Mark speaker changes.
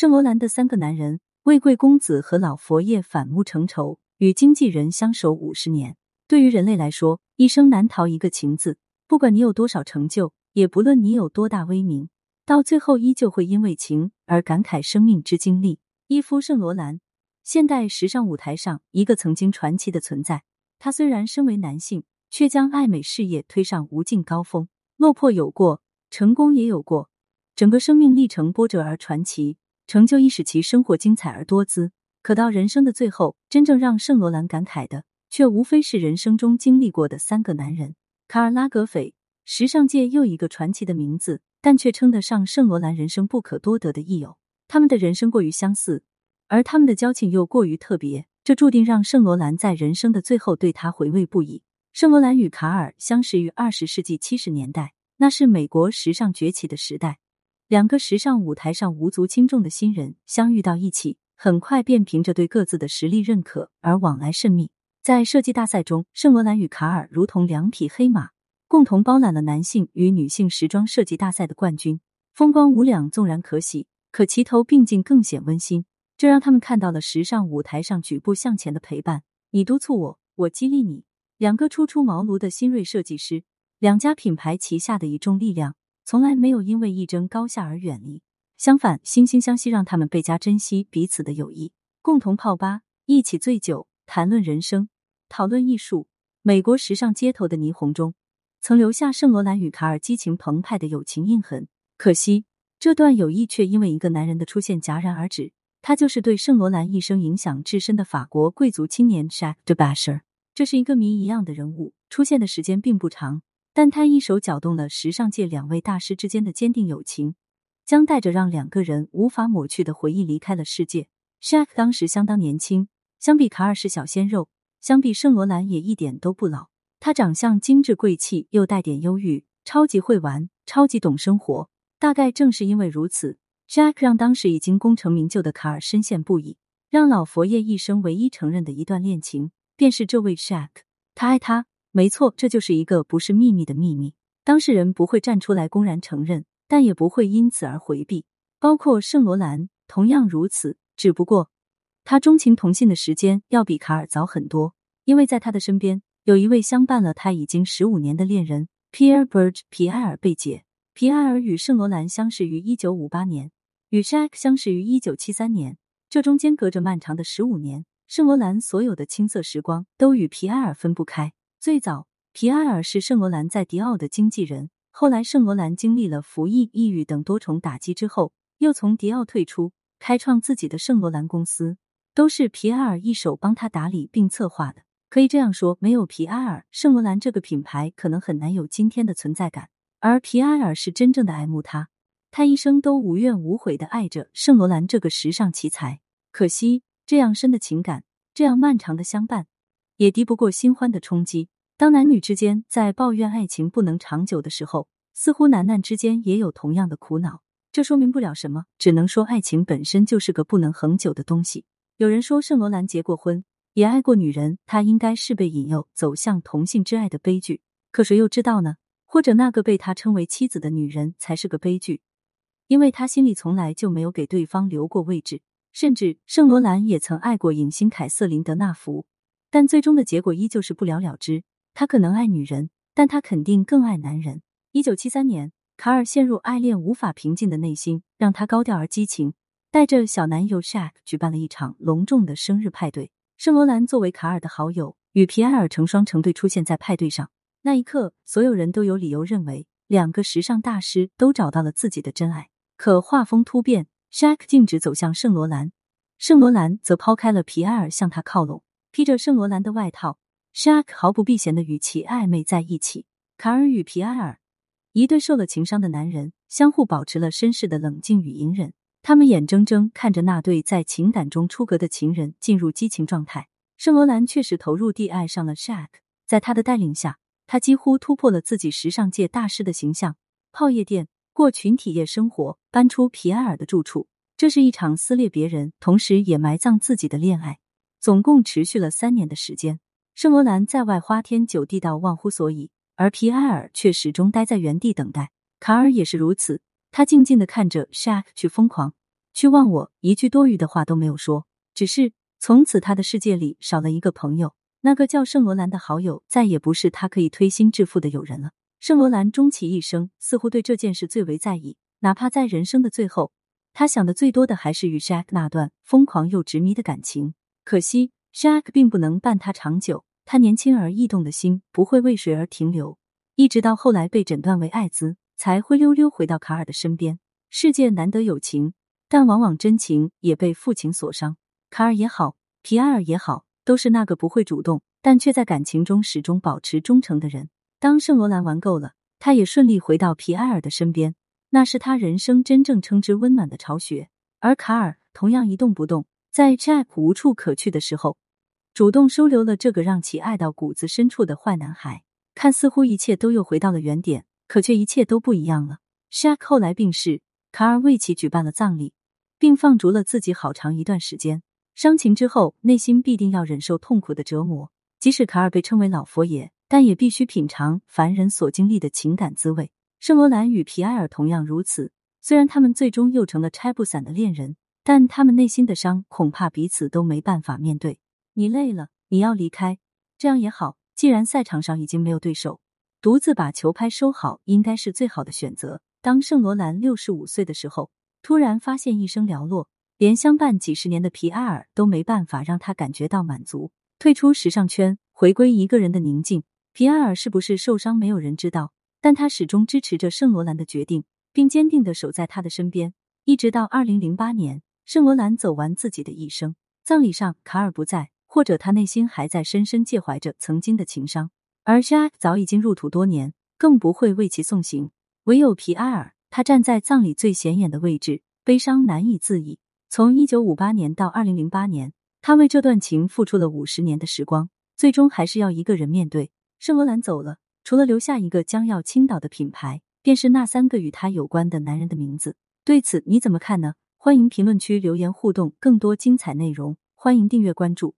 Speaker 1: 圣罗兰的三个男人为贵公子和老佛爷反目成仇，与经纪人相守五十年。对于人类来说，一生难逃一个情字。不管你有多少成就，也不论你有多大威名，到最后依旧会因为情而感慨生命之经历。伊夫·圣罗兰，现代时尚舞台上一个曾经传奇的存在。他虽然身为男性，却将爱美事业推上无尽高峰。落魄有过，成功也有过，整个生命历程波折而传奇，成就亦使其生活精彩而多姿。可到人生的最后，真正让圣罗兰感慨的，却无非是人生中经历过的三个男人：卡尔拉格斐，时尚界又一个传奇的名字，但却称得上圣罗兰人生不可多得的益友。他们的人生过于相似，而他们的交情又过于特别，这注定让圣罗兰在人生的最后对他回味不已。圣罗兰与卡尔相识于二十世纪七十年代，那是美国时尚崛起的时代。两个时尚舞台上无足轻重的新人相遇到一起，很快便凭着对各自的实力认可而往来甚密。在设计大赛中，圣罗兰与卡尔如同两匹黑马，共同包揽了男性与女性时装设计大赛的冠军。风光无两纵然可喜，可齐头并进更显温馨。这让他们看到了时尚舞台上举步向前的陪伴。你督促我，我激励你。两个初出茅庐的新锐设计师，两家品牌旗下的一众力量，从来没有因为一争高下而远离，相反，惺惺相惜，让他们倍加珍惜彼此的友谊，共同泡吧，一起醉酒，谈论人生，讨论艺术。美国时尚街头的霓虹中，曾留下圣罗兰与卡尔激情澎湃的友情印痕。可惜，这段友谊却因为一个男人的出现戛然而止。他就是对圣罗兰一生影响至深的法国贵族青年 Jacques de Basher。这是一个谜一样的人物，出现的时间并不长，但他一手搅动了时尚界两位大师之间的坚定友情，将带着让两个人无法抹去的回忆离开了世界。Shaq 当时相当年轻，相比卡尔是小鲜肉，相比圣罗兰也一点都不老。他长相精致贵气，又带点忧郁，超级会玩，超级懂生活。大概正是因为如此，Jack 让当时已经功成名就的卡尔深陷不已，让老佛爷一生唯一承认的一段恋情。便是这位 Shaq，他爱他，没错，这就是一个不是秘密的秘密。当事人不会站出来公然承认，但也不会因此而回避。包括圣罗兰同样如此，只不过他钟情同性的时间要比卡尔早很多，因为在他的身边有一位相伴了他已经十五年的恋人 Pierre Berge 皮埃尔贝杰。皮埃尔与圣罗兰相识于一九五八年，与 Shaq 相识于一九七三年，这中间隔着漫长的十五年。圣罗兰所有的青涩时光都与皮埃尔分不开。最早，皮埃尔是圣罗兰在迪奥的经纪人。后来，圣罗兰经历了服役、抑郁等多重打击之后，又从迪奥退出，开创自己的圣罗兰公司，都是皮埃尔一手帮他打理并策划的。可以这样说，没有皮埃尔，圣罗兰这个品牌可能很难有今天的存在感。而皮埃尔是真正的爱慕他，他一生都无怨无悔的爱着圣罗兰这个时尚奇才。可惜。这样深的情感，这样漫长的相伴，也敌不过新欢的冲击。当男女之间在抱怨爱情不能长久的时候，似乎男男之间也有同样的苦恼。这说明不了什么，只能说爱情本身就是个不能恒久的东西。有人说圣罗兰结过婚，也爱过女人，他应该是被引诱走向同性之爱的悲剧。可谁又知道呢？或者那个被他称为妻子的女人才是个悲剧，因为他心里从来就没有给对方留过位置。甚至圣罗兰也曾爱过影星凯瑟琳德纳福，但最终的结果依旧是不了了之。他可能爱女人，但他肯定更爱男人。一九七三年，卡尔陷入爱恋无法平静的内心，让他高调而激情，带着小男友 Shaq 举办了一场隆重的生日派对。圣罗兰作为卡尔的好友，与皮埃尔成双成对出现在派对上。那一刻，所有人都有理由认为两个时尚大师都找到了自己的真爱。可画风突变。s h a k 径直走向圣罗兰，圣罗兰则抛开了皮埃尔向他靠拢，披着圣罗兰的外套，Shaq 毫不避嫌的与其暧昧在一起。卡尔与皮埃尔，一对受了情伤的男人，相互保持了绅士的冷静与隐忍。他们眼睁睁看着那对在情感中出格的情人进入激情状态。圣罗兰确实投入地爱上了 Shaq，在他的带领下，他几乎突破了自己时尚界大师的形象，泡夜店。过群体夜生活，搬出皮埃尔的住处，这是一场撕裂别人，同时也埋葬自己的恋爱。总共持续了三年的时间。圣罗兰在外花天酒地到忘乎所以，而皮埃尔却始终待在原地等待。卡尔也是如此，他静静的看着 s h a k 去疯狂，去忘我，一句多余的话都没有说。只是从此他的世界里少了一个朋友，那个叫圣罗兰的好友再也不是他可以推心置腹的友人了。圣罗兰终其一生似乎对这件事最为在意，哪怕在人生的最后，他想的最多的还是与 s h a k 那段疯狂又执迷的感情。可惜 Shaq 并不能伴他长久，他年轻而易动的心不会为谁而停留。一直到后来被诊断为艾滋，才灰溜溜回到卡尔的身边。世界难得有情，但往往真情也被负情所伤。卡尔也好，皮埃尔也好，都是那个不会主动，但却在感情中始终保持忠诚的人。当圣罗兰玩够了，他也顺利回到皮埃尔的身边，那是他人生真正称之温暖的巢穴。而卡尔同样一动不动，在 Jack 无处可去的时候，主动收留了这个让其爱到骨子深处的坏男孩。看似乎一切都又回到了原点，可却一切都不一样了。Shaq 后来病逝，卡尔为其举办了葬礼，并放逐了自己好长一段时间。伤情之后，内心必定要忍受痛苦的折磨。即使卡尔被称为老佛爷，但也必须品尝凡人所经历的情感滋味。圣罗兰与皮埃尔同样如此。虽然他们最终又成了拆不散的恋人，但他们内心的伤恐怕彼此都没办法面对。你累了，你要离开，这样也好。既然赛场上已经没有对手，独自把球拍收好应该是最好的选择。当圣罗兰六十五岁的时候，突然发现一生寥落，连相伴几十年的皮埃尔都没办法让他感觉到满足，退出时尚圈，回归一个人的宁静。皮埃尔是不是受伤，没有人知道，但他始终支持着圣罗兰的决定，并坚定的守在他的身边，一直到二零零八年，圣罗兰走完自己的一生。葬礼上，卡尔不在。或者他内心还在深深介怀着曾经的情伤，而 Shaq 早已经入土多年，更不会为其送行。唯有皮埃尔，他站在葬礼最显眼的位置，悲伤难以自已。从一九五八年到二零零八年，他为这段情付出了五十年的时光，最终还是要一个人面对。圣罗兰走了，除了留下一个将要倾倒的品牌，便是那三个与他有关的男人的名字。对此你怎么看呢？欢迎评论区留言互动，更多精彩内容，欢迎订阅关注。